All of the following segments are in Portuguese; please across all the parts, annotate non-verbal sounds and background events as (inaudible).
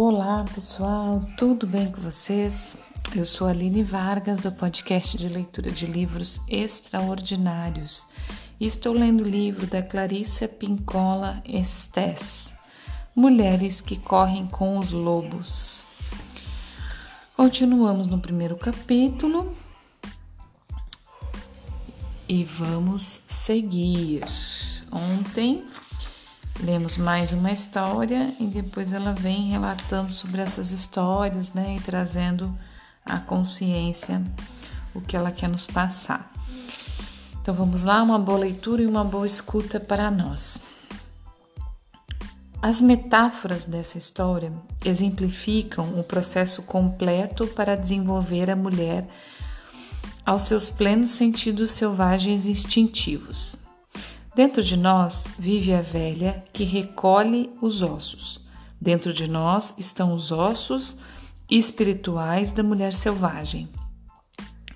Olá pessoal, tudo bem com vocês? Eu sou Aline Vargas do podcast de leitura de livros extraordinários e estou lendo o livro da Clarissa Pincola Estes, Mulheres que Correm com os Lobos. Continuamos no primeiro capítulo e vamos seguir. Ontem lemos mais uma história e depois ela vem relatando sobre essas histórias, né, e trazendo a consciência o que ela quer nos passar. Então vamos lá, uma boa leitura e uma boa escuta para nós. As metáforas dessa história exemplificam o processo completo para desenvolver a mulher aos seus plenos sentidos selvagens e instintivos. Dentro de nós vive a velha que recolhe os ossos. Dentro de nós estão os ossos espirituais da mulher selvagem.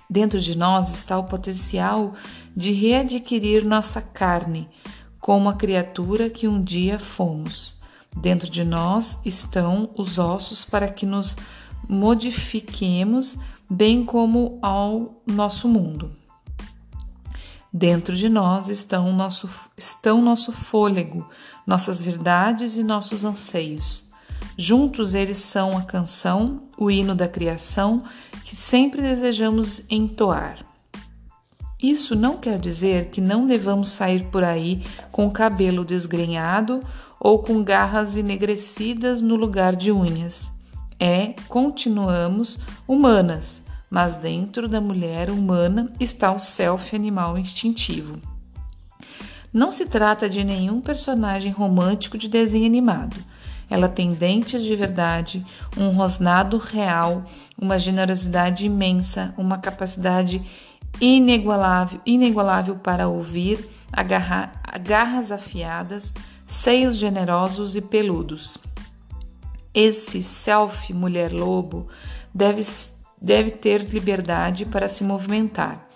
Dentro de nós está o potencial de readquirir nossa carne como a criatura que um dia fomos. Dentro de nós estão os ossos para que nos modifiquemos, bem como ao nosso mundo. Dentro de nós estão nosso, estão nosso fôlego, nossas verdades e nossos anseios. Juntos eles são a canção, o hino da criação que sempre desejamos entoar. Isso não quer dizer que não devamos sair por aí com o cabelo desgrenhado ou com garras enegrecidas no lugar de unhas. É, continuamos humanas, mas dentro da mulher humana está o self animal instintivo. Não se trata de nenhum personagem romântico de desenho animado. Ela tem dentes de verdade, um rosnado real, uma generosidade imensa, uma capacidade inigualável, inigualável para ouvir, agarrar, garras afiadas, seios generosos e peludos. Esse self mulher lobo deve deve ter liberdade para se movimentar,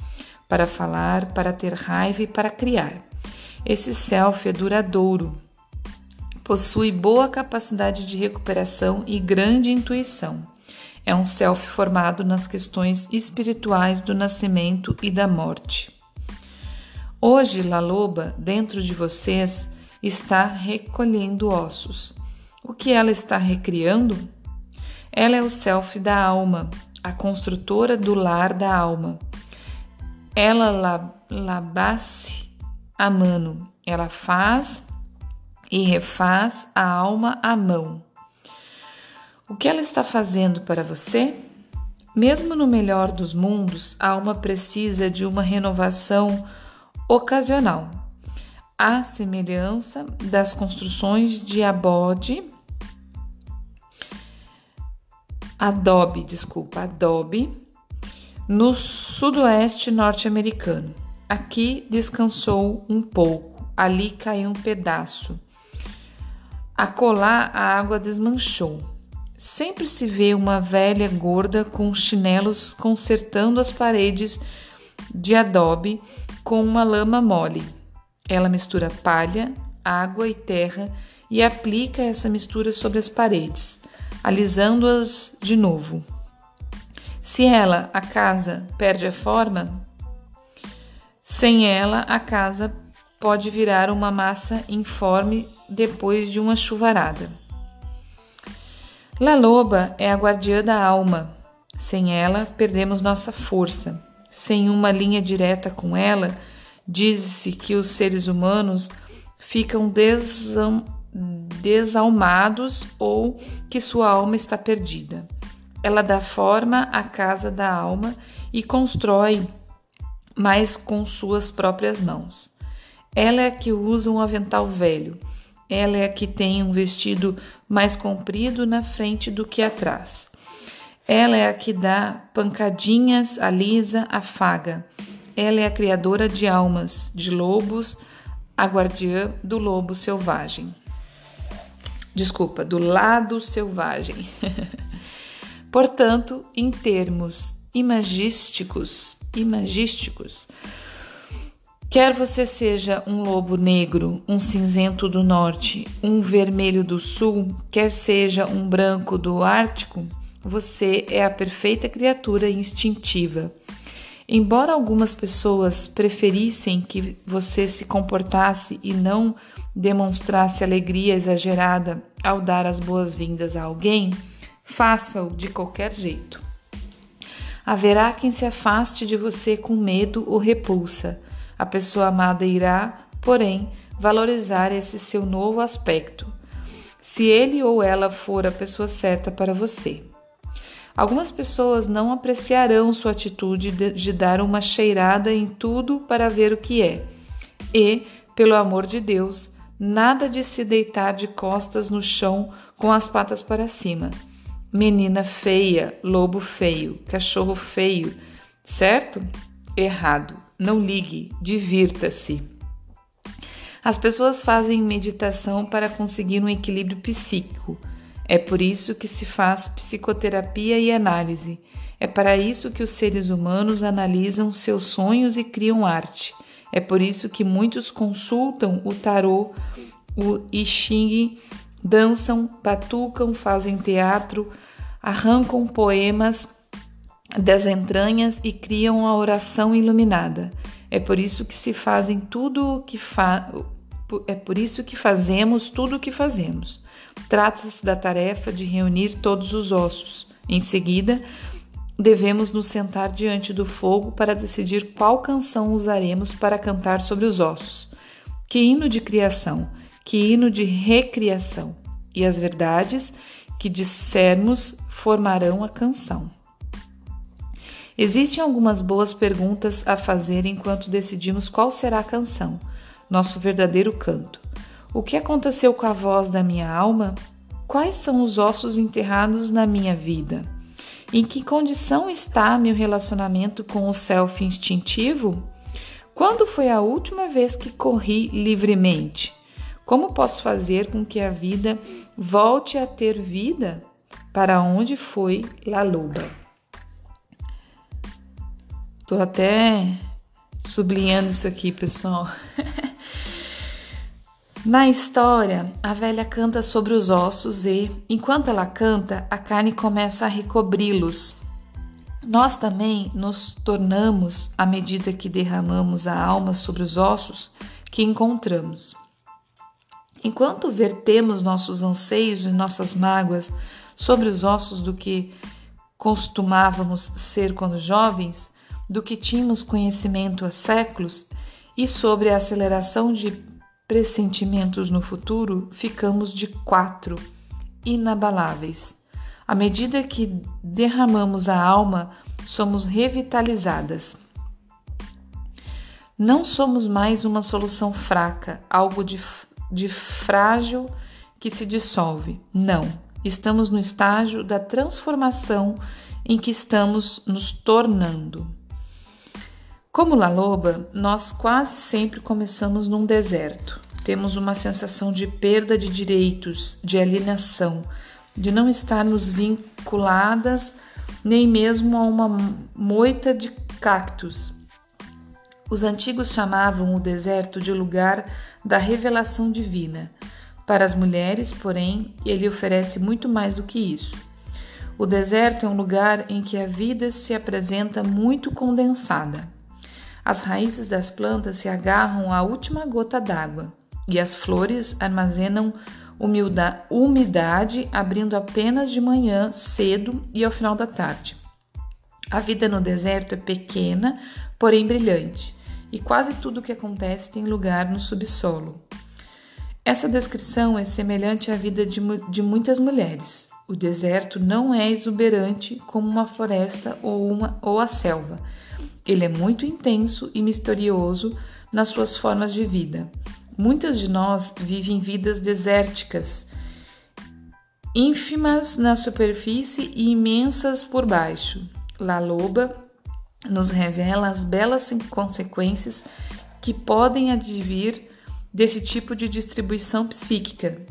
para falar, para ter raiva e para criar. Esse self é duradouro, possui boa capacidade de recuperação e grande intuição. É um self formado nas questões espirituais do nascimento e da morte. Hoje, La Loba, dentro de vocês, está recolhendo ossos. O que ela está recriando? Ela é o self da alma, a construtora do lar da alma. Ela labasse a mano, ela faz e refaz a alma à mão. O que ela está fazendo para você? Mesmo no melhor dos mundos, a alma precisa de uma renovação ocasional. A semelhança das construções de Abode Adobe, desculpa, Adobe, no sudoeste norte-americano. Aqui descansou um pouco, ali caiu um pedaço. Acolá a água desmanchou. Sempre se vê uma velha gorda com chinelos consertando as paredes de adobe com uma lama mole. Ela mistura palha, água e terra e aplica essa mistura sobre as paredes alisando-as de novo. Se ela, a casa, perde a forma, sem ela, a casa pode virar uma massa informe depois de uma chuvarada. La Loba é a guardiã da alma. Sem ela, perdemos nossa força. Sem uma linha direta com ela, diz-se que os seres humanos ficam desam desalmados ou que sua alma está perdida. Ela dá forma à casa da alma e constrói mais com suas próprias mãos. Ela é a que usa um avental velho. Ela é a que tem um vestido mais comprido na frente do que atrás. Ela é a que dá pancadinhas, alisa, afaga. Ela é a criadora de almas, de lobos, a guardiã do lobo selvagem desculpa, do lado selvagem. (laughs) Portanto, em termos imagísticos, imagísticos, Quer você seja um lobo negro, um cinzento do norte, um vermelho do sul, quer seja um branco do Ártico, você é a perfeita criatura instintiva. Embora algumas pessoas preferissem que você se comportasse e não demonstrasse alegria exagerada ao dar as boas-vindas a alguém, faça-o de qualquer jeito. Haverá quem se afaste de você com medo ou repulsa a pessoa amada irá, porém, valorizar esse seu novo aspecto, se ele ou ela for a pessoa certa para você. Algumas pessoas não apreciarão sua atitude de, de dar uma cheirada em tudo para ver o que é. E, pelo amor de Deus, nada de se deitar de costas no chão com as patas para cima. Menina feia, lobo feio, cachorro feio, certo? Errado. Não ligue, divirta-se. As pessoas fazem meditação para conseguir um equilíbrio psíquico. É por isso que se faz psicoterapia e análise. É para isso que os seres humanos analisam seus sonhos e criam arte. É por isso que muitos consultam o tarô, o I Ching, dançam, batucam, fazem teatro, arrancam poemas das entranhas e criam a oração iluminada. É por isso que se fazem tudo o que fa... é por isso que fazemos tudo o que fazemos. Trata-se da tarefa de reunir todos os ossos. Em seguida, devemos nos sentar diante do fogo para decidir qual canção usaremos para cantar sobre os ossos. Que hino de criação, que hino de recriação. E as verdades que dissermos formarão a canção. Existem algumas boas perguntas a fazer enquanto decidimos qual será a canção, nosso verdadeiro canto. O que aconteceu com a voz da minha alma? Quais são os ossos enterrados na minha vida? Em que condição está meu relacionamento com o self instintivo? Quando foi a última vez que corri livremente? Como posso fazer com que a vida volte a ter vida? Para onde foi La Loba? Tô até sublinhando isso aqui, pessoal. (laughs) Na história, a velha canta sobre os ossos e, enquanto ela canta, a carne começa a recobri-los. Nós também nos tornamos à medida que derramamos a alma sobre os ossos que encontramos. Enquanto vertemos nossos anseios e nossas mágoas sobre os ossos do que costumávamos ser quando jovens, do que tínhamos conhecimento há séculos e sobre a aceleração de pressentimentos no futuro, ficamos de quatro, inabaláveis. À medida que derramamos a alma, somos revitalizadas. Não somos mais uma solução fraca, algo de, de frágil que se dissolve. Não. Estamos no estágio da transformação em que estamos nos tornando. Como La Loba, nós quase sempre começamos num deserto. Temos uma sensação de perda de direitos, de alienação, de não estarmos vinculadas nem mesmo a uma moita de cactos. Os antigos chamavam o deserto de lugar da revelação divina. Para as mulheres, porém, ele oferece muito mais do que isso. O deserto é um lugar em que a vida se apresenta muito condensada. As raízes das plantas se agarram à última gota d'água e as flores armazenam umidade, abrindo apenas de manhã, cedo e ao final da tarde. A vida no deserto é pequena, porém brilhante, e quase tudo o que acontece tem lugar no subsolo. Essa descrição é semelhante à vida de, de muitas mulheres. O deserto não é exuberante como uma floresta ou, uma, ou a selva ele é muito intenso e misterioso nas suas formas de vida. Muitas de nós vivem vidas desérticas, ínfimas na superfície e imensas por baixo. La Loba nos revela as belas consequências que podem advir desse tipo de distribuição psíquica.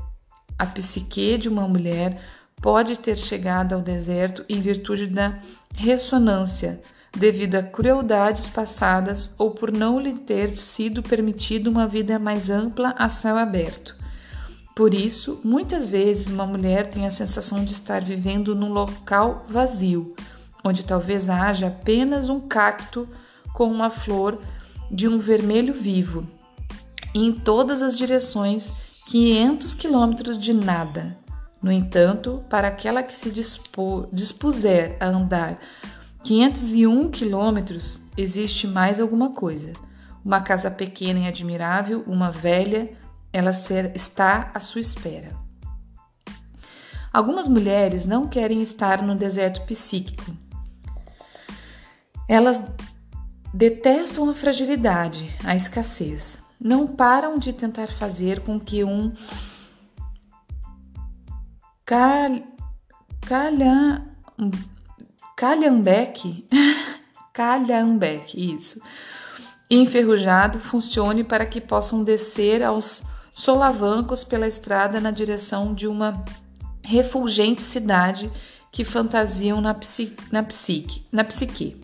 A psique de uma mulher pode ter chegado ao deserto em virtude da ressonância devido a crueldades passadas ou por não lhe ter sido permitido uma vida mais ampla a céu aberto. Por isso, muitas vezes uma mulher tem a sensação de estar vivendo num local vazio, onde talvez haja apenas um cacto com uma flor de um vermelho vivo, e em todas as direções 500 quilômetros de nada. No entanto, para aquela que se dispuser a andar 501 quilômetros, existe mais alguma coisa. Uma casa pequena e admirável, uma velha, ela está à sua espera. Algumas mulheres não querem estar no deserto psíquico. Elas detestam a fragilidade, a escassez. Não param de tentar fazer com que um cal... calha... calhambeque, (laughs) calhambeque, isso, enferrujado funcione para que possam descer aos solavancos pela estrada na direção de uma refulgente cidade que fantasiam na, psique, na, psique, na psique.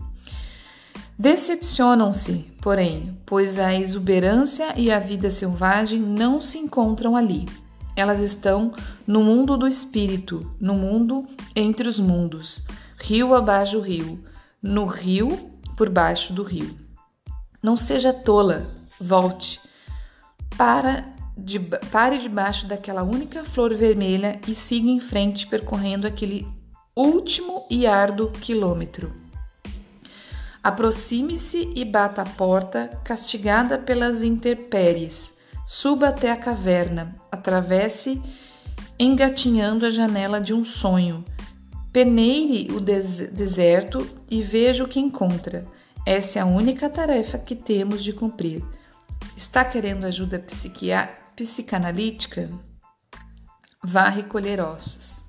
Decepcionam-se, porém, pois a exuberância e a vida selvagem não se encontram ali. Elas estão no mundo do espírito, no mundo entre os mundos, rio abaixo do rio, no rio por baixo do rio. Não seja tola, volte. Para de, pare debaixo daquela única flor vermelha e siga em frente percorrendo aquele último e árduo quilômetro. Aproxime-se e bata a porta, castigada pelas intempéries. Suba até a caverna, atravesse engatinhando a janela de um sonho. Peneire o des deserto e veja o que encontra. Essa é a única tarefa que temos de cumprir. Está querendo ajuda psicanalítica? Vá recolher ossos.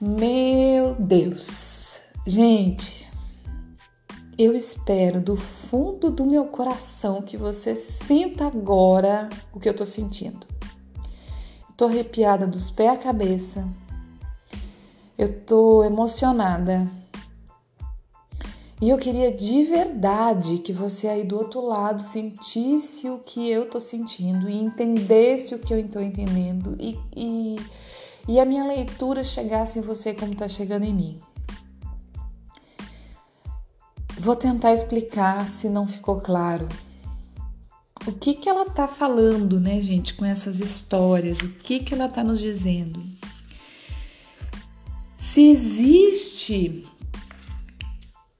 Meu Deus! Gente, eu espero do fundo do meu coração que você sinta agora o que eu tô sentindo. Eu tô arrepiada dos pés à cabeça. Eu tô emocionada. E eu queria de verdade que você aí do outro lado sentisse o que eu tô sentindo e entendesse o que eu estou entendendo e, e, e a minha leitura chegasse em você como tá chegando em mim. Vou tentar explicar se não ficou claro. O que que ela tá falando, né, gente, com essas histórias? O que que ela tá nos dizendo? Se existe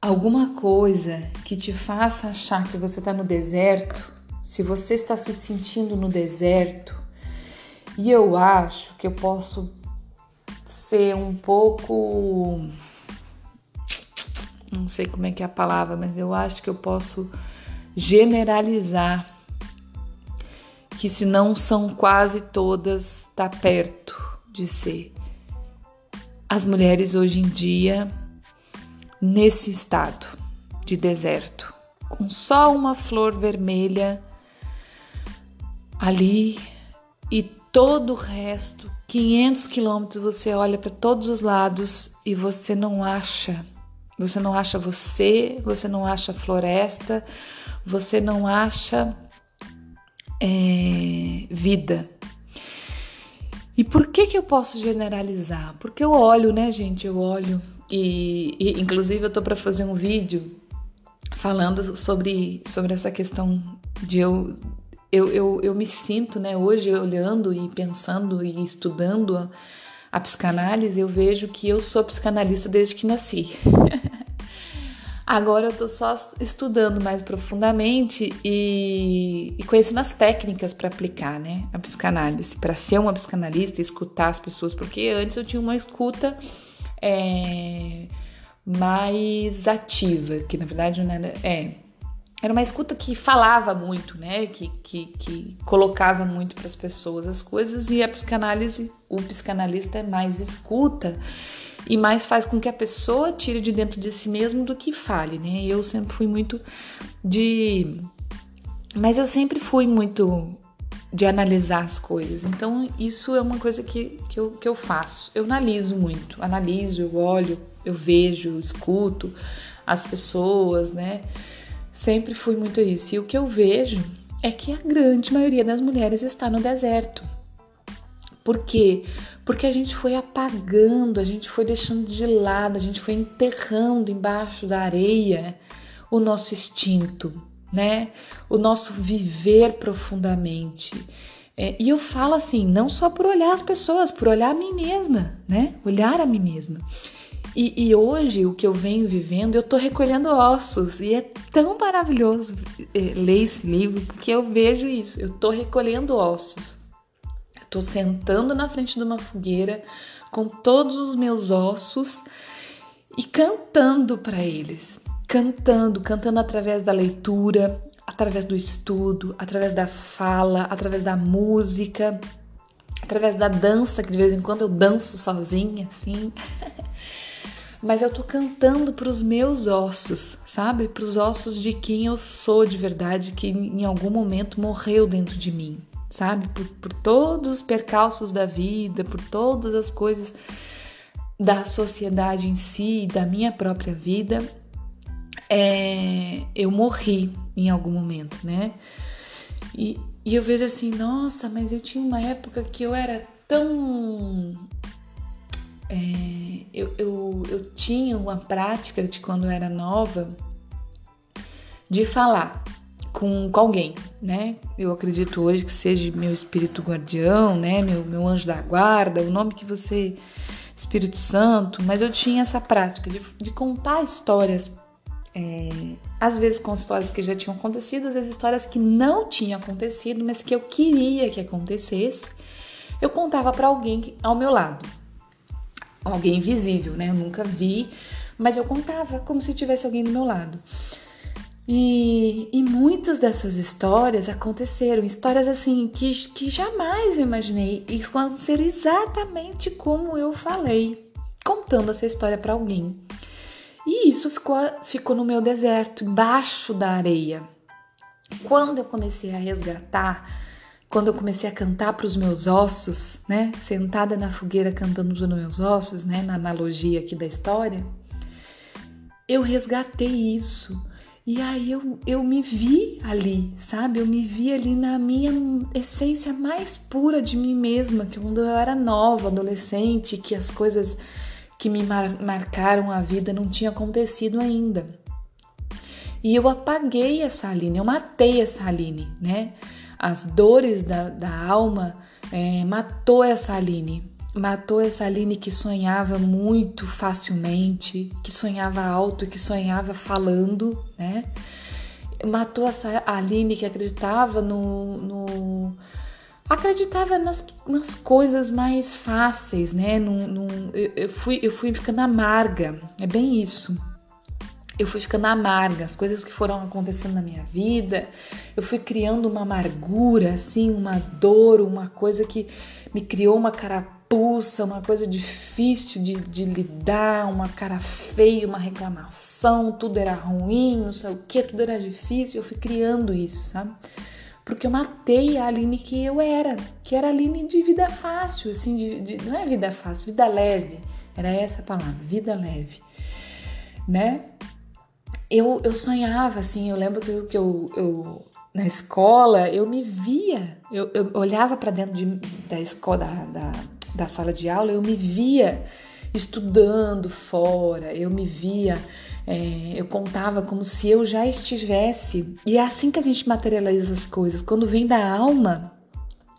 alguma coisa que te faça achar que você está no deserto, se você está se sentindo no deserto, e eu acho que eu posso ser um pouco não sei como é que é a palavra, mas eu acho que eu posso generalizar que se não são quase todas, tá perto de ser. As mulheres hoje em dia nesse estado de deserto, com só uma flor vermelha ali e todo o resto, 500 quilômetros, você olha para todos os lados e você não acha você não acha você, você não acha floresta, você não acha é, vida. E por que que eu posso generalizar? Porque eu olho, né, gente? Eu olho e, e inclusive eu tô para fazer um vídeo falando sobre, sobre essa questão de eu, eu, eu, eu me sinto, né, hoje olhando e pensando e estudando a, a psicanálise, eu vejo que eu sou psicanalista desde que nasci. (laughs) Agora eu tô só estudando mais profundamente e, e conhecendo as técnicas para aplicar, né, a psicanálise, para ser uma psicanalista, escutar as pessoas, porque antes eu tinha uma escuta é, mais ativa, que na verdade não era, é, era uma escuta que falava muito, né, que, que, que colocava muito para as pessoas as coisas e a psicanálise, o psicanalista é mais escuta e mais faz com que a pessoa tire de dentro de si mesmo do que fale, né? Eu sempre fui muito de. Mas eu sempre fui muito de analisar as coisas. Então, isso é uma coisa que, que, eu, que eu faço. Eu analiso muito, analiso, eu olho, eu vejo, eu escuto as pessoas, né? Sempre fui muito isso. E o que eu vejo é que a grande maioria das mulheres está no deserto. Por quê? Porque a gente foi apagando, a gente foi deixando de lado, a gente foi enterrando embaixo da areia o nosso instinto, né? O nosso viver profundamente. É, e eu falo assim, não só por olhar as pessoas, por olhar a mim mesma, né? Olhar a mim mesma. E, e, hoje, o que eu venho vivendo, eu tô recolhendo ossos. E é tão maravilhoso é, ler esse livro, porque eu vejo isso. Eu tô recolhendo ossos. Tô sentando na frente de uma fogueira com todos os meus ossos e cantando para eles. Cantando, cantando através da leitura, através do estudo, através da fala, através da música, através da dança, que de vez em quando eu danço sozinha, assim. (laughs) Mas eu tô cantando para os meus ossos, sabe? Para os ossos de quem eu sou de verdade, que em algum momento morreu dentro de mim, sabe? Por, por todos os percalços da vida, por todas as coisas da sociedade em si, da minha própria vida, é, eu morri em algum momento, né? E, e eu vejo assim, nossa, mas eu tinha uma época que eu era tão. É, eu, eu, eu tinha uma prática de quando eu era nova de falar com, com alguém, né? Eu acredito hoje que seja meu espírito guardião, né? Meu, meu anjo da guarda, o nome que você. Espírito Santo, mas eu tinha essa prática de, de contar histórias é, às vezes com histórias que já tinham acontecido, às vezes histórias que não tinham acontecido, mas que eu queria que acontecesse, eu contava para alguém ao meu lado. Alguém invisível, né? Eu nunca vi, mas eu contava como se tivesse alguém do meu lado. E, e muitas dessas histórias aconteceram, histórias assim que, que jamais eu imaginei, e aconteceram exatamente como eu falei, contando essa história para alguém. E isso ficou, ficou no meu deserto, embaixo da areia. Quando eu comecei a resgatar, quando eu comecei a cantar para os meus ossos, né, sentada na fogueira cantando para os meus ossos, né, na analogia aqui da história, eu resgatei isso. E aí eu, eu me vi ali, sabe? Eu me vi ali na minha essência mais pura de mim mesma, que quando eu era nova, adolescente, que as coisas que me mar marcaram a vida não tinha acontecido ainda. E eu apaguei essa Aline, eu matei essa Aline, né? As dores da, da alma é, matou essa Aline, matou essa Aline que sonhava muito facilmente, que sonhava alto, que sonhava falando, né? Matou essa Aline que acreditava no, no acreditava nas, nas coisas mais fáceis, né? Num, eu, eu, fui, eu fui ficando amarga, é bem isso. Eu fui ficando amarga, as coisas que foram acontecendo na minha vida, eu fui criando uma amargura, assim, uma dor, uma coisa que me criou uma carapuça, uma coisa difícil de, de lidar, uma cara feia, uma reclamação, tudo era ruim, não sei o que, tudo era difícil, eu fui criando isso, sabe? porque eu matei a Aline que eu era, que era a Aline de vida fácil, assim, de, de, não é vida fácil, vida leve, era essa a palavra, vida leve, né? Eu, eu sonhava, assim, eu lembro que, eu, que eu, eu na escola, eu me via, eu, eu olhava para dentro de, da escola, da, da, da sala de aula, eu me via estudando fora, eu me via é, eu contava como se eu já estivesse. E é assim que a gente materializa as coisas. Quando vem da alma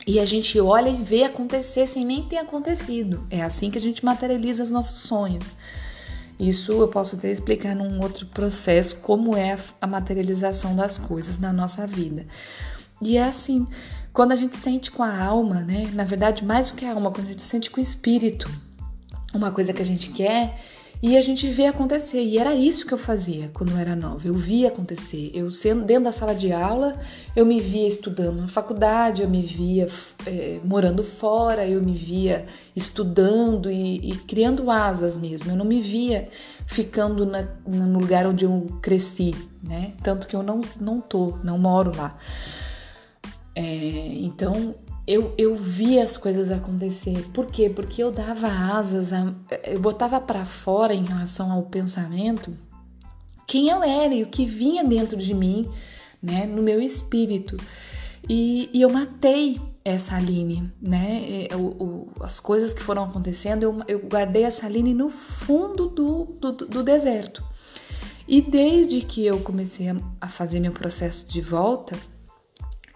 e a gente olha e vê acontecer sem nem ter acontecido. É assim que a gente materializa os nossos sonhos. Isso eu posso até explicar num outro processo como é a materialização das coisas na nossa vida. E é assim, quando a gente sente com a alma, né? Na verdade, mais do que a alma, quando a gente sente com o espírito uma coisa que a gente quer e a gente vê acontecer. E era isso que eu fazia quando eu era nova. Eu via acontecer. Eu sendo dentro da sala de aula, eu me via estudando na faculdade, eu me via é, morando fora, eu me via estudando e, e, criando asas mesmo. Eu não me via ficando na, no lugar onde eu cresci, né? Tanto que eu não, não tô, não moro lá. É, então eu, eu via as coisas acontecer. Por quê? Porque eu dava asas, a, eu botava para fora em relação ao pensamento quem eu era e o que vinha dentro de mim, né, no meu espírito. E, e eu matei essa Aline, né? O, o, as coisas que foram acontecendo, eu, eu guardei essa Aline no fundo do, do, do deserto. E desde que eu comecei a fazer meu processo de volta,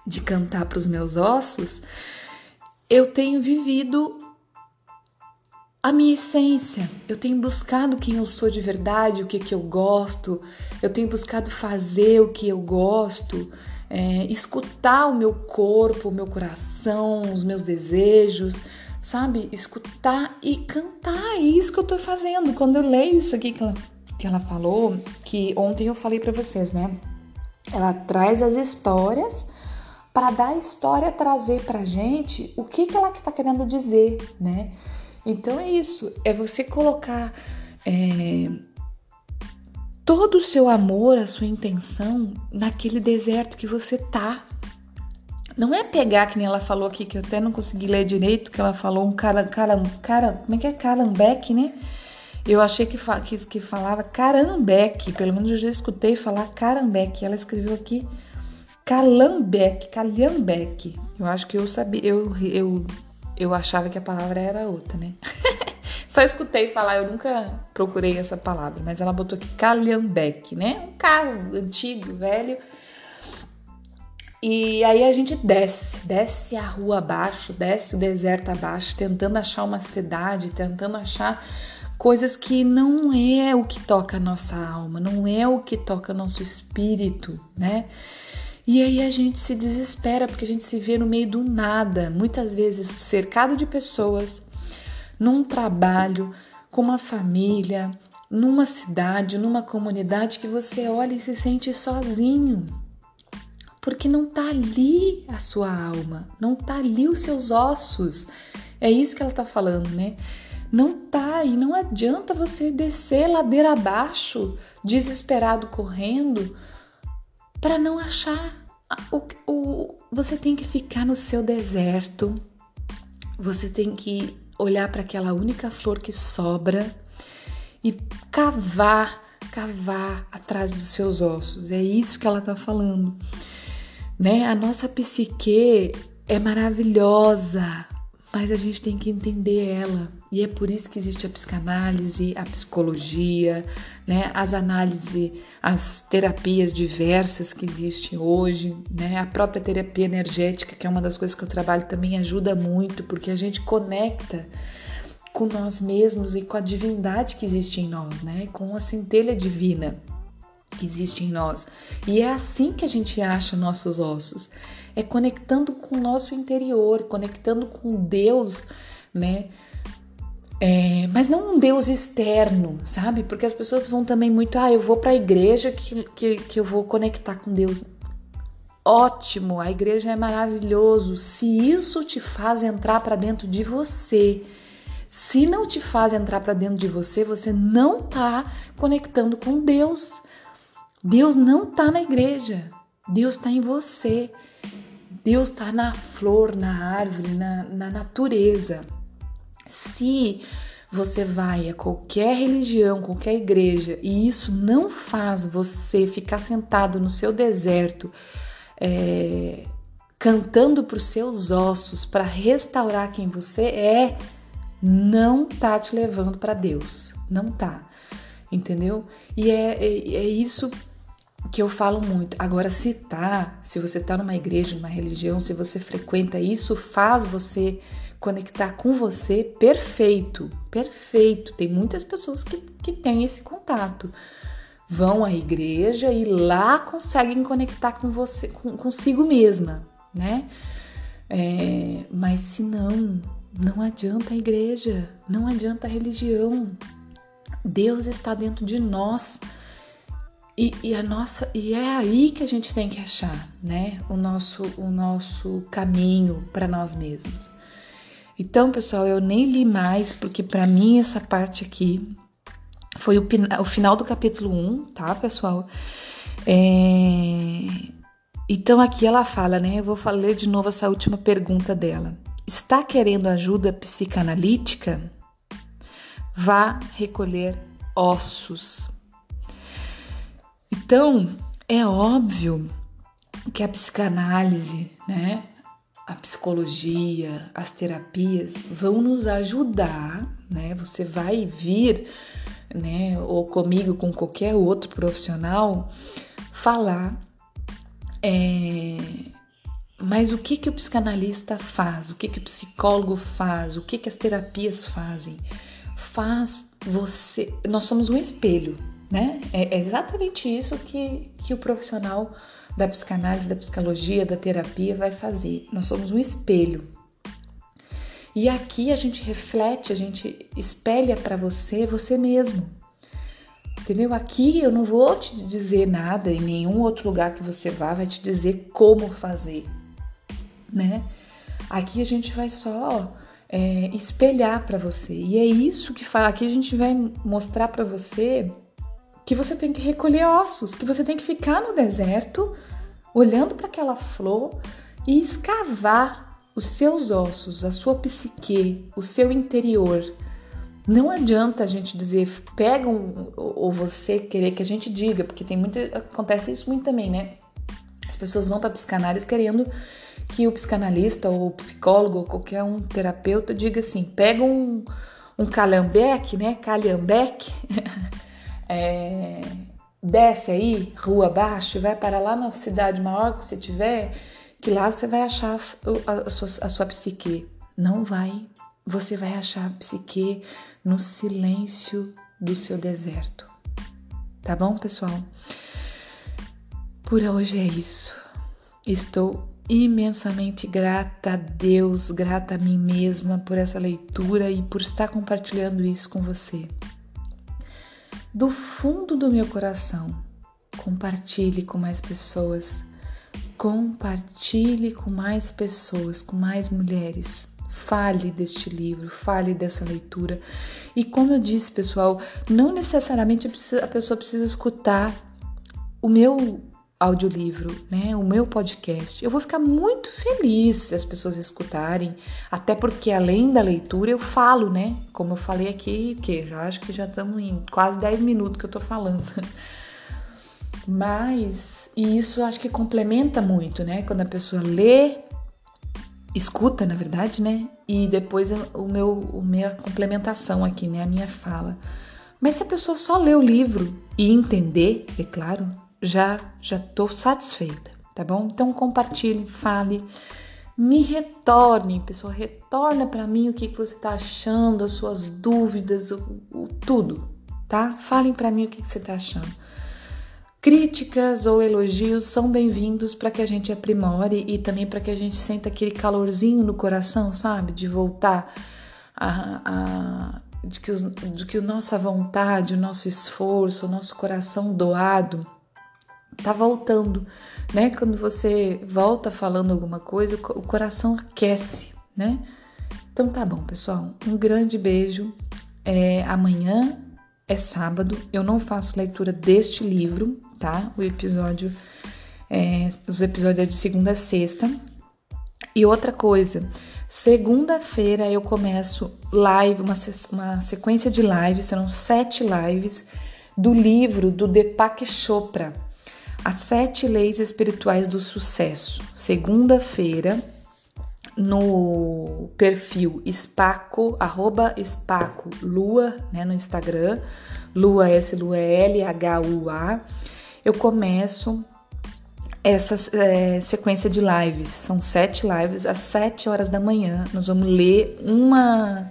de cantar para os meus ossos, eu tenho vivido a minha essência. Eu tenho buscado quem eu sou de verdade, o que, que eu gosto. Eu tenho buscado fazer o que eu gosto, é, escutar o meu corpo, o meu coração, os meus desejos, sabe? Escutar e cantar. É isso que eu tô fazendo. Quando eu leio isso aqui que ela, que ela falou, que ontem eu falei para vocês, né? Ela traz as histórias para dar a história trazer pra gente o que, que ela tá querendo dizer, né? Então é isso, é você colocar é, todo o seu amor, a sua intenção naquele deserto que você tá. Não é pegar, que nem ela falou aqui, que eu até não consegui ler direito, que ela falou um cara, cara, cara como é que é? Carambeque, né? Eu achei que, que, que falava carambeque, pelo menos eu já escutei falar carambeque. Ela escreveu aqui calambeque, calhambeque. Eu acho que eu sabia, eu, eu, eu achava que a palavra era outra, né? (laughs) Só escutei falar, eu nunca procurei essa palavra, mas ela botou aqui calhambeque, né? Um carro antigo, velho. E aí a gente desce, desce a rua abaixo, desce o deserto abaixo, tentando achar uma cidade, tentando achar coisas que não é o que toca a nossa alma, não é o que toca nosso espírito, né? E aí a gente se desespera porque a gente se vê no meio do nada, muitas vezes cercado de pessoas, num trabalho, com uma família, numa cidade, numa comunidade que você olha e se sente sozinho. Porque não tá ali a sua alma, não tá ali os seus ossos. É isso que ela tá falando, né? Não tá e não adianta você descer ladeira abaixo, desesperado correndo, para não achar o, o, você tem que ficar no seu deserto, você tem que olhar para aquela única flor que sobra e cavar, cavar atrás dos seus ossos. É isso que ela está falando, né? A nossa psique é maravilhosa, mas a gente tem que entender ela. E é por isso que existe a psicanálise, a psicologia, né? As análises, as terapias diversas que existem hoje, né? A própria terapia energética, que é uma das coisas que eu trabalho, também ajuda muito, porque a gente conecta com nós mesmos e com a divindade que existe em nós, né? Com a centelha divina que existe em nós. E é assim que a gente acha nossos ossos. É conectando com o nosso interior, conectando com Deus, né? É, mas não um Deus externo, sabe? Porque as pessoas vão também muito, ah, eu vou para a igreja que, que, que eu vou conectar com Deus. Ótimo, a igreja é maravilhoso. Se isso te faz entrar para dentro de você, se não te faz entrar para dentro de você, você não tá conectando com Deus. Deus não tá na igreja. Deus está em você. Deus está na flor, na árvore, na, na natureza. Se você vai a qualquer religião, qualquer igreja, e isso não faz você ficar sentado no seu deserto, é, cantando para os seus ossos, para restaurar quem você é, não tá te levando para Deus. Não tá. Entendeu? E é, é, é isso que eu falo muito. Agora, se tá, se você tá numa igreja, numa religião, se você frequenta isso, faz você conectar com você, perfeito, perfeito. Tem muitas pessoas que, que têm esse contato. Vão à igreja e lá conseguem conectar com você, com, consigo mesma, né? É, mas se não, não adianta a igreja, não adianta a religião. Deus está dentro de nós. E, e, a nossa e é aí que a gente tem que achar, né, o nosso o nosso caminho para nós mesmos. Então, pessoal, eu nem li mais, porque para mim essa parte aqui foi o, o, final do capítulo 1, tá, pessoal? É... Então, aqui ela fala, né? Eu vou ler de novo essa última pergunta dela. Está querendo ajuda psicanalítica? Vá recolher ossos. Então, é óbvio que a psicanálise, né, a psicologia, as terapias vão nos ajudar, né? Você vai vir, né, ou comigo, com qualquer outro profissional, falar. É, mas o que que o psicanalista faz? O que que o psicólogo faz? O que que as terapias fazem? Faz você. Nós somos um espelho, né? É exatamente isso que, que o profissional da psicanálise, da psicologia, da terapia vai fazer. Nós somos um espelho. E aqui a gente reflete, a gente espelha para você você mesmo. Entendeu? Aqui eu não vou te dizer nada, em nenhum outro lugar que você vá vai te dizer como fazer, né? Aqui a gente vai só é, espelhar para você. E é isso que fala. Aqui a gente vai mostrar para você que você tem que recolher ossos, que você tem que ficar no deserto, olhando para aquela flor e escavar os seus ossos, a sua psique, o seu interior. Não adianta a gente dizer, pega um, ou você querer que a gente diga, porque tem muito, acontece isso muito também, né? As pessoas vão para psicanálise querendo que o psicanalista ou o psicólogo ou qualquer um terapeuta diga assim, pega um, um calhambeque, né? Calhambeque (laughs) é, desce aí, rua abaixo, e vai para lá na cidade maior que você tiver, que lá você vai achar a, a, sua, a sua psique. Não vai. Você vai achar a psique no silêncio do seu deserto. Tá bom, pessoal? Por hoje é isso. Estou imensamente grata a Deus, grata a mim mesma por essa leitura e por estar compartilhando isso com você do fundo do meu coração. Compartilhe com mais pessoas. Compartilhe com mais pessoas, com mais mulheres. Fale deste livro, fale dessa leitura. E como eu disse, pessoal, não necessariamente a pessoa precisa escutar o meu audiolivro, né, o meu podcast. Eu vou ficar muito feliz se as pessoas escutarem, até porque além da leitura eu falo, né? Como eu falei aqui, que já acho que já estamos em quase 10 minutos que eu tô falando. (laughs) Mas e isso acho que complementa muito, né? Quando a pessoa lê, escuta, na verdade, né? E depois o meu, o minha complementação aqui, né? A minha fala. Mas se a pessoa só lê o livro e entender, é claro, já já estou satisfeita, tá bom? Então compartilhe, fale, me retorne, pessoal, retorna para mim o que, você está achando, as suas dúvidas, o, o tudo, tá? Falem para mim o que, você está achando. Críticas ou elogios são bem-vindos para que a gente aprimore e também para que a gente sinta aquele calorzinho no coração, sabe? De voltar a, a de que, os, de que nossa vontade, o nosso esforço, o nosso coração doado tá voltando, né? Quando você volta falando alguma coisa, o coração aquece, né? Então tá bom, pessoal. Um grande beijo. É, amanhã é sábado. Eu não faço leitura deste livro, tá? O episódio, é, os episódios é de segunda a sexta. E outra coisa, segunda-feira eu começo live, uma, uma sequência de lives, serão sete lives do livro do Deepak Chopra. As Sete Leis Espirituais do Sucesso, segunda-feira, no perfil Spaco, arroba Spaco Lua, né, no Instagram, Lua S Lua L H U A. Eu começo essa é, sequência de lives. São sete lives às sete horas da manhã. Nós vamos ler uma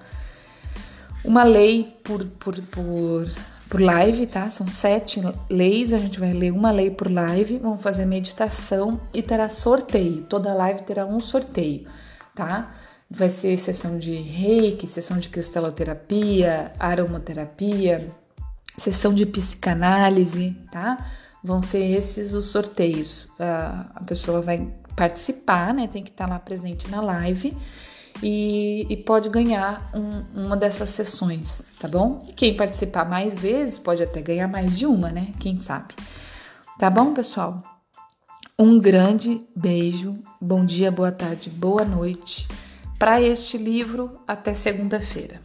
uma lei por, por, por por live, tá? São sete leis, a gente vai ler uma lei por live, vamos fazer meditação e terá sorteio. Toda live terá um sorteio, tá? Vai ser sessão de reiki, sessão de cristaloterapia, aromaterapia, sessão de psicanálise, tá? Vão ser esses os sorteios. A pessoa vai participar, né? Tem que estar lá presente na live e, e pode ganhar um, uma dessas sessões, tá bom? Quem participar mais vezes pode até ganhar mais de uma, né? Quem sabe? Tá bom, pessoal? Um grande beijo, bom dia, boa tarde, boa noite para este livro até segunda-feira.